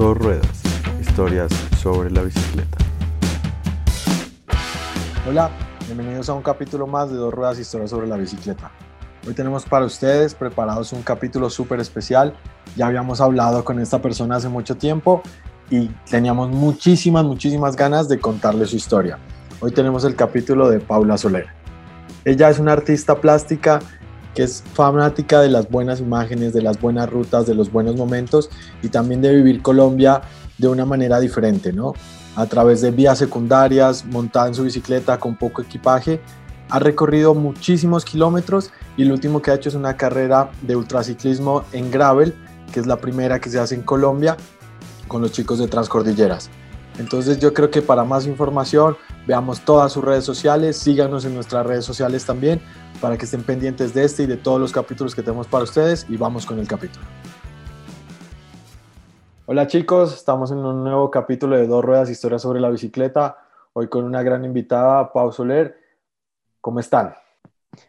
Dos ruedas, historias sobre la bicicleta. Hola, bienvenidos a un capítulo más de Dos ruedas, historias sobre la bicicleta. Hoy tenemos para ustedes preparados un capítulo súper especial. Ya habíamos hablado con esta persona hace mucho tiempo y teníamos muchísimas, muchísimas ganas de contarle su historia. Hoy tenemos el capítulo de Paula Soler. Ella es una artista plástica que es fanática de las buenas imágenes, de las buenas rutas, de los buenos momentos y también de vivir Colombia de una manera diferente, ¿no? A través de vías secundarias, montada en su bicicleta con poco equipaje, ha recorrido muchísimos kilómetros y lo último que ha hecho es una carrera de ultraciclismo en gravel, que es la primera que se hace en Colombia con los chicos de Transcordilleras. Entonces yo creo que para más información veamos todas sus redes sociales, síganos en nuestras redes sociales también para que estén pendientes de este y de todos los capítulos que tenemos para ustedes y vamos con el capítulo. Hola chicos, estamos en un nuevo capítulo de Dos Ruedas, Historia sobre la Bicicleta, hoy con una gran invitada, Pau Soler. ¿Cómo están?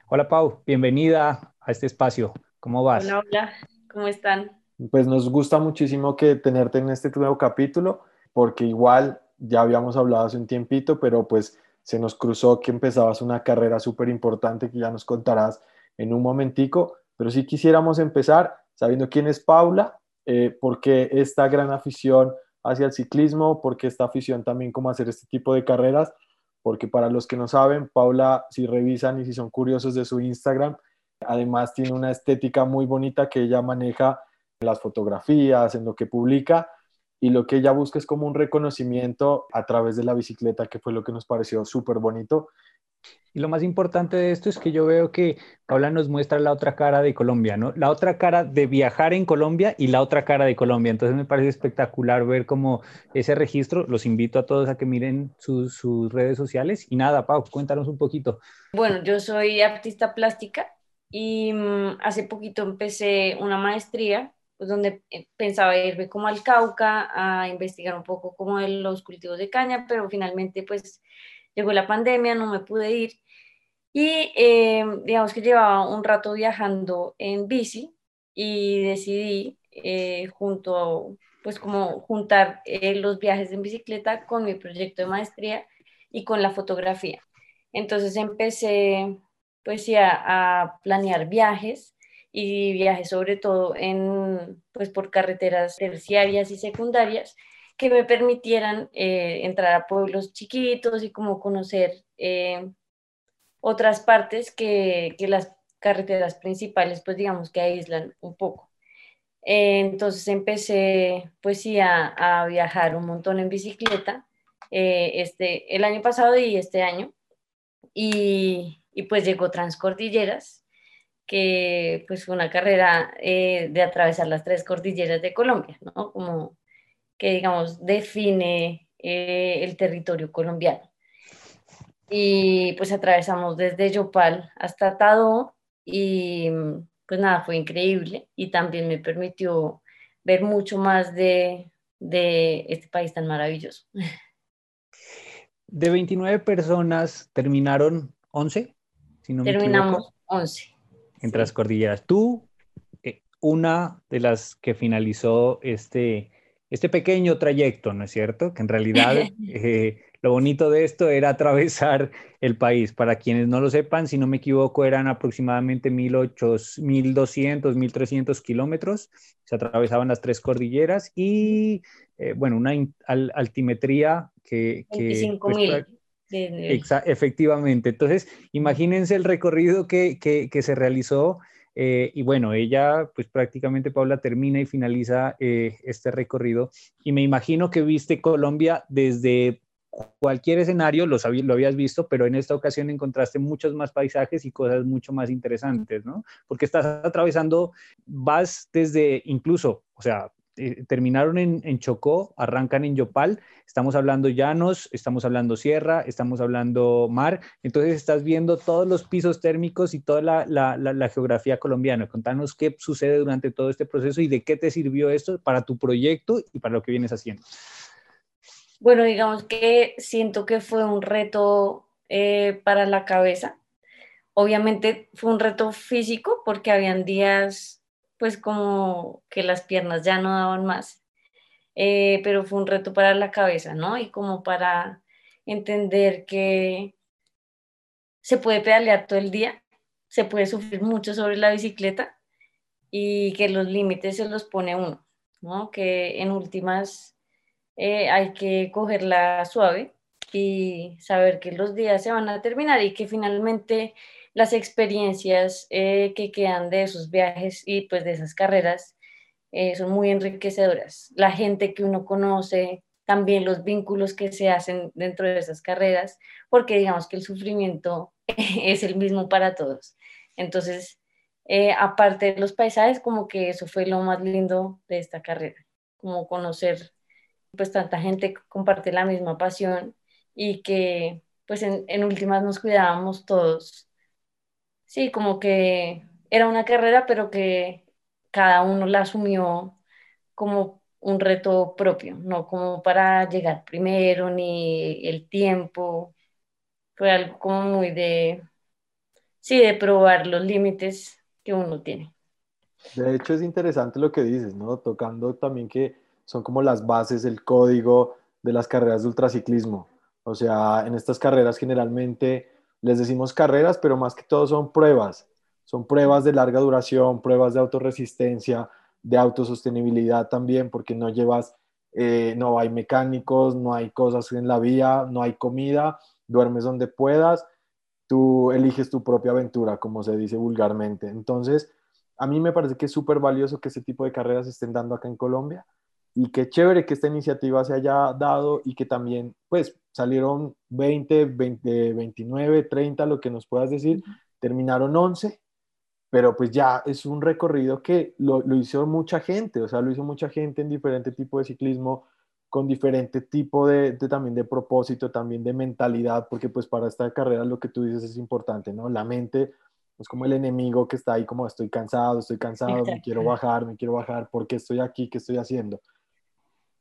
Hola Pau, bienvenida a este espacio. ¿Cómo vas? Hola, hola, ¿cómo están? Pues nos gusta muchísimo que tenerte en este nuevo capítulo, porque igual ya habíamos hablado hace un tiempito, pero pues se nos cruzó que empezabas una carrera súper importante que ya nos contarás en un momentico, pero sí quisiéramos empezar sabiendo quién es Paula, eh, por qué esta gran afición hacia el ciclismo, por qué esta afición también como hacer este tipo de carreras, porque para los que no saben, Paula, si revisan y si son curiosos de su Instagram, además tiene una estética muy bonita que ella maneja en las fotografías, en lo que publica, y lo que ella busca es como un reconocimiento a través de la bicicleta, que fue lo que nos pareció súper bonito. Y lo más importante de esto es que yo veo que Paula nos muestra la otra cara de Colombia, ¿no? La otra cara de viajar en Colombia y la otra cara de Colombia. Entonces me parece espectacular ver como ese registro. Los invito a todos a que miren sus, sus redes sociales. Y nada, Pau, cuéntanos un poquito. Bueno, yo soy artista plástica y mm, hace poquito empecé una maestría pues donde eh, pensaba irme como al Cauca a investigar un poco como de los cultivos de caña, pero finalmente pues llegó la pandemia, no me pude ir. Y eh, digamos que llevaba un rato viajando en bici y decidí eh, junto, pues como juntar los viajes en bicicleta con mi proyecto de maestría y con la fotografía. Entonces empecé pues ya a planear viajes y viajes sobre todo en, pues, por carreteras terciarias y secundarias que me permitieran eh, entrar a pueblos chiquitos y como conocer eh, otras partes que, que, las carreteras principales, pues digamos que aíslan un poco. Eh, entonces empecé pues sí a, a, viajar un montón en bicicleta este, el año pasado y este año y, y pues llegó Transcordilleras que pues fue una carrera eh, de atravesar las tres cordilleras de Colombia, ¿no? Como que digamos define eh, el territorio colombiano. Y pues atravesamos desde Yopal hasta Tado y pues nada, fue increíble y también me permitió ver mucho más de, de este país tan maravilloso. De 29 personas, ¿terminaron 11? Si no Terminamos 11 en Transcordilleras. Tú, eh, una de las que finalizó este, este pequeño trayecto, ¿no es cierto? Que en realidad eh, lo bonito de esto era atravesar el país. Para quienes no lo sepan, si no me equivoco, eran aproximadamente 1.200, 1.300 kilómetros. Se atravesaban las tres cordilleras y, eh, bueno, una altimetría que... que pues, efectivamente. Entonces, imagínense el recorrido que, que, se realizó. Eh, y bueno, ella, pues prácticamente Paula termina y finaliza eh, este recorrido. Y me imagino que viste Colombia desde cualquier escenario, lo, lo habías visto, pero en esta ocasión encontraste muchos más paisajes y cosas mucho más interesantes, ¿no? Porque estás atravesando, vas desde incluso, o sea, eh, terminaron en, Chocó, arrancan en Yopal, estamos hablando llanos, estamos hablando sierra, estamos hablando mar, entonces estás viendo todos los pisos térmicos y toda la, geografía colombiana. Contanos qué sucede durante todo este proceso y de qué te sirvió esto para tu proyecto y para lo que vienes haciendo. Bueno, digamos que siento que fue un reto eh, para la cabeza. Obviamente fue un reto físico porque habían días pues como que las piernas ya no daban más. eh, pero fue un reto para la cabeza, ¿no? Y como para entender que se puede pedalear todo el día, se puede sufrir mucho sobre la bicicleta y que los límites se los pone uno, ¿no? Que en últimas eh, hay que cogerla suave y saber que los días se van a terminar y que finalmente las experiencias eh, que quedan de esos viajes y pues de esas carreras eh, son muy enriquecedoras. La gente que uno conoce, también los vínculos que se hacen dentro de esas carreras, porque digamos que el sufrimiento es el mismo para todos. Entonces, eh, aparte de los paisajes, como que eso fue lo más lindo de esta carrera, como conocer pues tanta gente que comparte la misma pasión y que pues en, en últimas nos cuidábamos todos. Sí, como que era una carrera, pero que cada uno la asumió como un reto propio, no como para llegar primero ni el tiempo. Fue algo como muy de, sí, de probar los límites que uno tiene. De hecho, es interesante lo que dices, ¿no? Tocando también que son como las bases, el código de las carreras de ultraciclismo. O sea, en estas carreras generalmente les decimos carreras, pero más que todo son pruebas. Son pruebas de larga duración, pruebas de autorresistencia, de autosostenibilidad también, porque no llevas, eh, no hay mecánicos, no hay cosas en la vía, no hay comida, duermes donde puedas, tú eliges tu propia aventura, como se dice vulgarmente. Entonces, a mí me parece que es súper valioso que ese tipo de carreras estén dando acá en Colombia y qué chévere que esta iniciativa se haya dado y que también, pues, salieron 20, 20 29, 30, lo que nos puedas decir, terminaron 11 pero pues ya es un recorrido que lo, hizo mucha gente, o sea, lo hizo mucha gente en diferente tipo de ciclismo, con diferente tipo de, también de propósito, también de mentalidad, porque pues para esta carrera lo que tú dices es importante, ¿no? La mente es como el enemigo que está ahí como estoy cansado, estoy cansado, me quiero bajar, me quiero bajar, ¿por qué estoy aquí? ¿Qué estoy haciendo?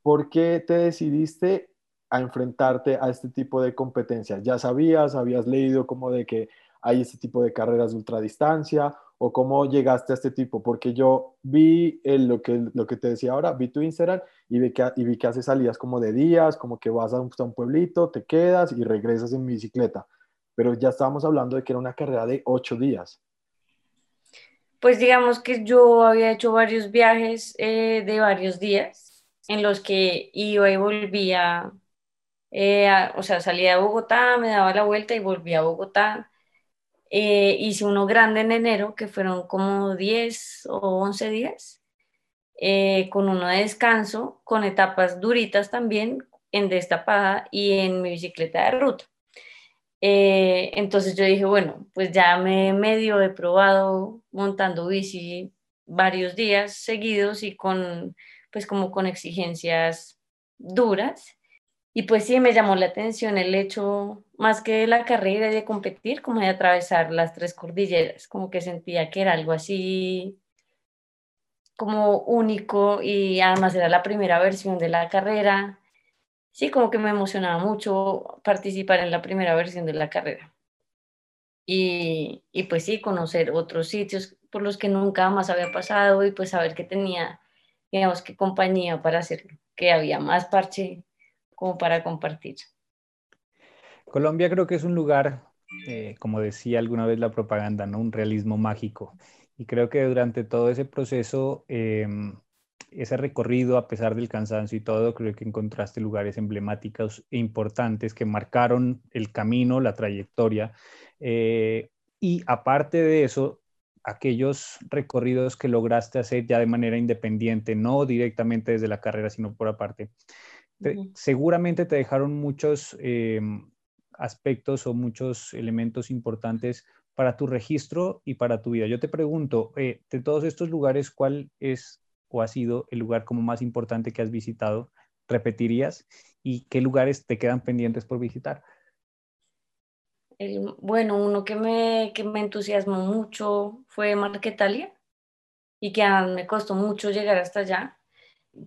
¿Por qué te decidiste a enfrentarte a este tipo de competencias? ¿Ya sabías, habías leído como de que hay este tipo de carreras de ultradistancia o cómo llegaste a este tipo, porque yo vi lo, que, lo que te decía ahora, vi tu Instagram y vi, que, y haces salidas como de días, como que vas a un, a un pueblito, te quedas y regresas en bicicleta, pero ya estábamos hablando de que era una carrera de ocho días. Pues digamos que yo había hecho varios viajes eh, de varios días en los que iba y volvía, eh, o sea, salía de Bogotá, me daba la vuelta y volvía a Bogotá eh, hice uno grande en enero, que fueron como 10 o 11 días, eh, con uno de descanso, con etapas duritas también, en destapada y en mi bicicleta de ruta. Eh, entonces yo dije, bueno, pues ya me medio he probado montando bici varios días seguidos y con, pues como con exigencias duras. Y pues sí, me llamó la atención el hecho, más que la carrera y de competir, como de atravesar las tres cordilleras, como que sentía que era algo así como único y además era la primera versión de la carrera. Sí, como que me emocionaba mucho participar en la primera versión de la carrera. Y, y pues sí, conocer otros sitios por los que nunca más había pasado y pues saber que tenía, digamos, que compañía para hacerlo, que había más parche como para compartir. Colombia creo que es un lugar, eh, como decía alguna vez la propaganda, ¿no? un realismo mágico. Y creo que durante todo ese proceso, em, ese recorrido, a pesar del cansancio y todo, creo que encontraste lugares emblemáticos e importantes que marcaron el camino, la trayectoria. Eh, y aparte de eso, aquellos recorridos que lograste hacer ya de manera independiente, no directamente desde la carrera, sino por aparte, seguramente te dejaron muchos em, aspectos o muchos elementos importantes para tu registro y para tu vida. Yo te pregunto, eh, de todos estos lugares, ¿cuál es o ha sido el lugar como más importante que has visitado? ¿Repetirías? ¿Y qué lugares te quedan pendientes por visitar? Bueno, uno que me, que me entusiasmó mucho fue Marquetalia y que me costó mucho llegar hasta allá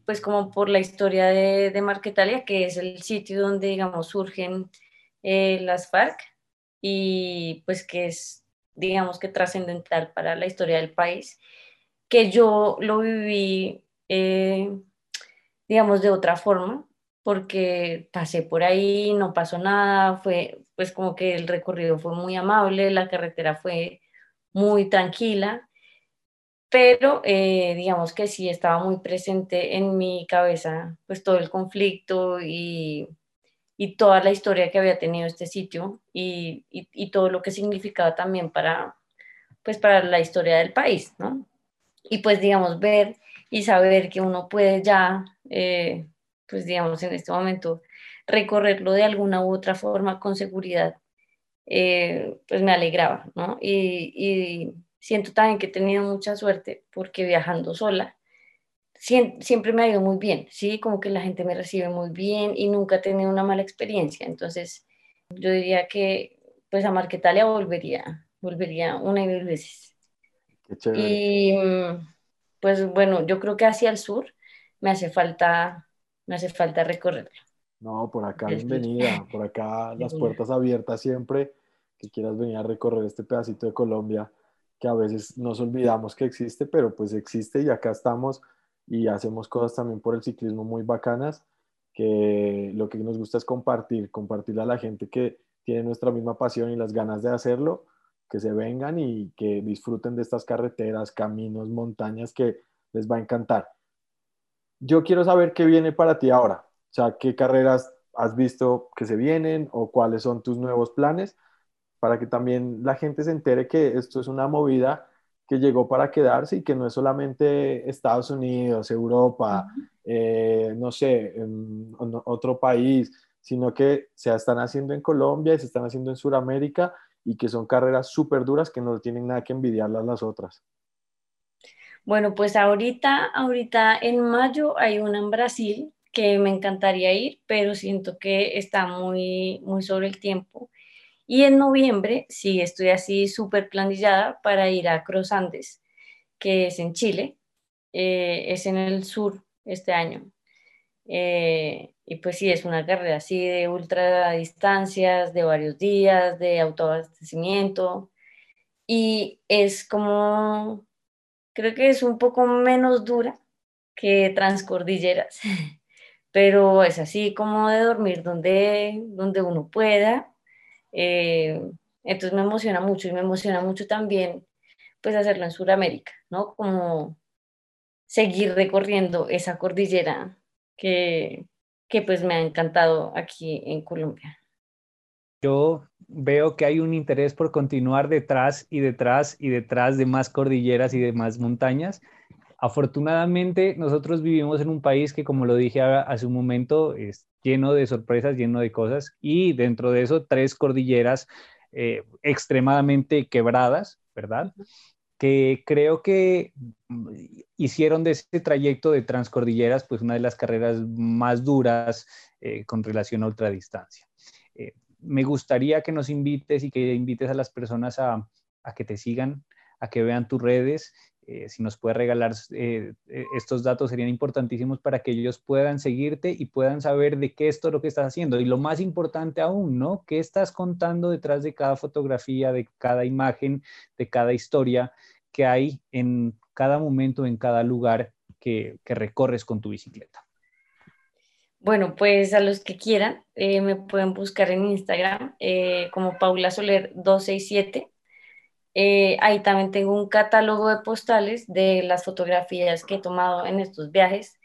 pues como por la historia de, de Marquetalia, que es el sitio donde, digamos, surgen eh, las FARC y pues que es, digamos, que trascendental para la historia del país, que yo lo viví, eh, digamos, de otra forma, porque pasé por ahí, no pasó nada, fue pues como que el recorrido fue muy amable, la carretera fue muy tranquila, pero eh, digamos que sí estaba muy presente en mi cabeza pues todo el conflicto y, y toda la historia que había tenido este sitio y, y, todo lo que significaba también para pues para la historia del país, ¿no? Y pues digamos ver y saber que uno puede ya eh, pues digamos, en este momento, recorrerlo de alguna u otra forma con seguridad, eh, pues me alegraba, ¿no? Y, siento también que he tenido mucha suerte porque viajando sola, siempre me ha ido muy bien, ¿sí? Como que la gente me recibe muy bien y nunca he tenido una mala experiencia. Entonces, yo diría que, pues a Marquetalia volvería, volvería una y mil veces. Qué. Y, pues bueno, yo creo que hacia el sur me hace falta me hace falta recorrerlo. No, por acá bienvenida, por acá las puertas abiertas siempre que quieras venir a recorrer este pedacito de Colombia que a veces nos olvidamos que existe, pero pues existe y acá estamos y hacemos cosas también por el ciclismo muy bacanas, que lo que nos gusta es compartir, compartirle a la gente que tiene nuestra misma pasión y las ganas de hacerlo, que se vengan y que disfruten de estas carreteras, caminos, montañas que les va a encantar yo quiero saber qué viene para ti ahora. O sea, qué carreras has visto que se vienen o cuáles son tus nuevos planes para que también la gente se entere que esto es una movida que llegó para quedarse y que no es solamente Estados Unidos, Europa, eh, no sé, otro país, sino que se están haciendo en Colombia y se están haciendo en Sudamérica y que son carreras súper duras que no tienen nada que envidiarlas las otras. Bueno, pues ahorita, ahorita en mayo hay una en Brasil que me encantaría ir, pero siento que está muy, muy sobre el tiempo. Y en noviembre, sí, estoy así súper planillada para ir a Cross Andes, que es en Chile, eh, es en el sur este año. Eh, y pues sí, es una carrera así de ultra distancias, de varios días, de autoabastecimiento. Y es como creo que es un poco menos dura que Transcordilleras, pero es así como de dormir donde, donde uno pueda. Eh, entonces me emociona mucho y me emociona mucho también pues hacerlo en Sudamérica, ¿no? Como seguir recorriendo esa cordillera que, que pues me ha encantado aquí en Colombia. Yo veo que hay un interés por continuar detrás y detrás y detrás de más cordilleras y de más montañas. Afortunadamente, nosotros vivimos en un país que, como lo dije hace un momento, es lleno de sorpresas, lleno de cosas, y dentro de eso, tres cordilleras eh, extremadamente quebradas, ¿verdad? Que creo que hicieron de ese trayecto de transcordilleras, pues una de las carreras más duras eh, con relación a ultradistancia. Eh, me gustaría que nos invites y que invites a las personas a, que te sigan, a que vean tus redes. Eh, si nos puedes regalar eh, eh, estos datos serían importantísimos para que ellos puedan seguirte y puedan saber de qué es todo lo que estás haciendo. Y lo más importante aún, ¿no? ¿Qué estás contando detrás de cada fotografía, de cada imagen, de cada historia que hay en cada momento, en cada lugar que recorres con tu bicicleta? Bueno, pues a los que quieran, eh, me pueden buscar en Instagram eh, como Paula Soler 267. Eh, ahí también tengo un catálogo de postales de las fotografías que he tomado en estos viajes,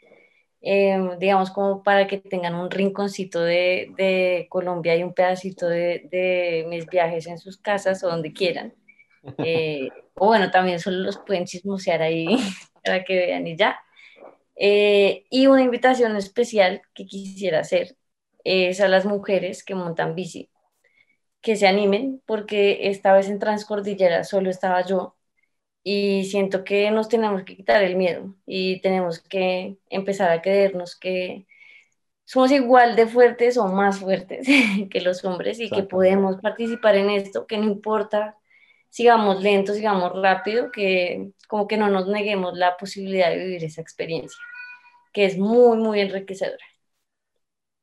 digamos como para que tengan un rinconcito de, Colombia y un pedacito de, de, mis viajes en sus casas o donde quieran. o bueno, también solo los pueden chismosear ahí para que vean y ya. Eh, y una invitación especial que quisiera hacer es a las mujeres que montan bici, que se animen, porque esta vez en Transcordillera solo estaba yo y siento que nos tenemos que quitar el miedo y tenemos que empezar a creernos que somos igual de fuertes o más fuertes que los hombres y que podemos participar en esto, que no importa sigamos lentos, sigamos rápido, que como que no nos neguemos la posibilidad de vivir esa experiencia que es muy, muy enriquecedora.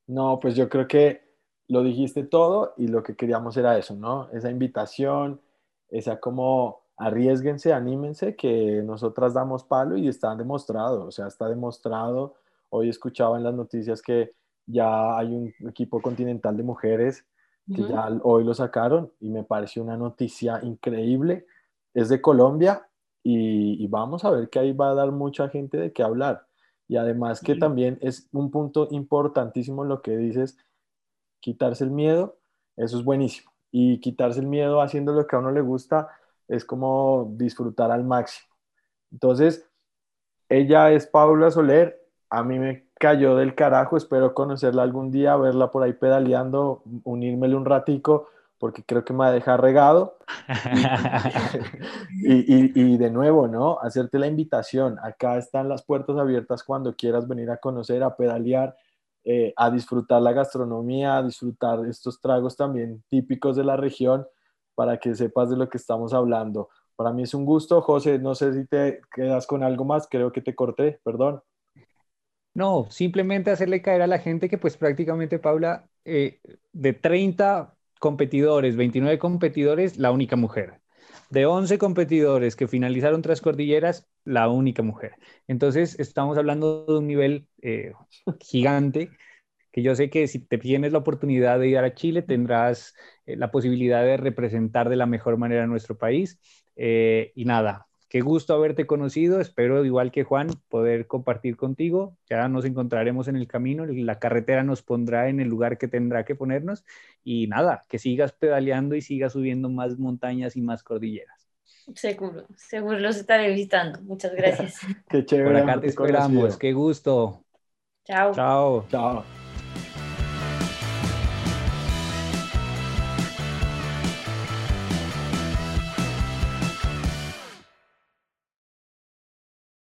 No, pues yo creo que lo dijiste todo y lo que queríamos era eso, ¿no? Esa invitación, esa como arriesguense, anímense, que nosotras damos palo y está demostrado, o sea, está demostrado Hoy escuchaba en las noticias que ya hay un equipo continental de mujeres que ya hoy lo sacaron y me pareció una noticia increíble. Es de Colombia y, vamos a ver que ahí va a dar mucha gente de qué hablar. Y además que también es un punto importantísimo lo que dices, quitarse el miedo, eso es buenísimo. Y quitarse el miedo haciendo lo que a uno le gusta es como disfrutar al máximo. Entonces, ella es Paula Soler, a mí me cayó del carajo, espero conocerla algún día, verla por ahí pedaleando, unírmele un ratico, porque creo que me va a dejar regado. y, de nuevo, ¿no? Hacerte la invitación, acá están las puertas abiertas cuando quieras venir a conocer, a pedalear, eh, a disfrutar la gastronomía, a disfrutar estos tragos también típicos de la región, para que sepas de lo que estamos hablando. Para mí es un gusto, José, no sé si te quedas con algo más, creo que te corté, perdón. No, simplemente hacerle caer a la gente que pues prácticamente, Paula, eh, de 30 competidores, 29 competidores, la única mujer. De 11 competidores que finalizaron tras cordilleras, la única mujer. Entonces, estamos hablando de un nivel eh, gigante que yo sé que si te tienes la oportunidad de ir a Chile, tendrás eh, la posibilidad de representar de la mejor manera a nuestro país. y nada, Qué gusto haberte conocido. Espero, igual que Juan, poder compartir contigo. Ya nos encontraremos en el camino. La carretera nos pondrá en el lugar que tendrá que ponernos. Y nada, que sigas pedaleando y sigas subiendo más montañas y más cordilleras. Seguro, seguro los estaré visitando. Muchas gracias. Qué chévere. Por acá te esperamos. Qué gusto. Chao. Chao. Chao.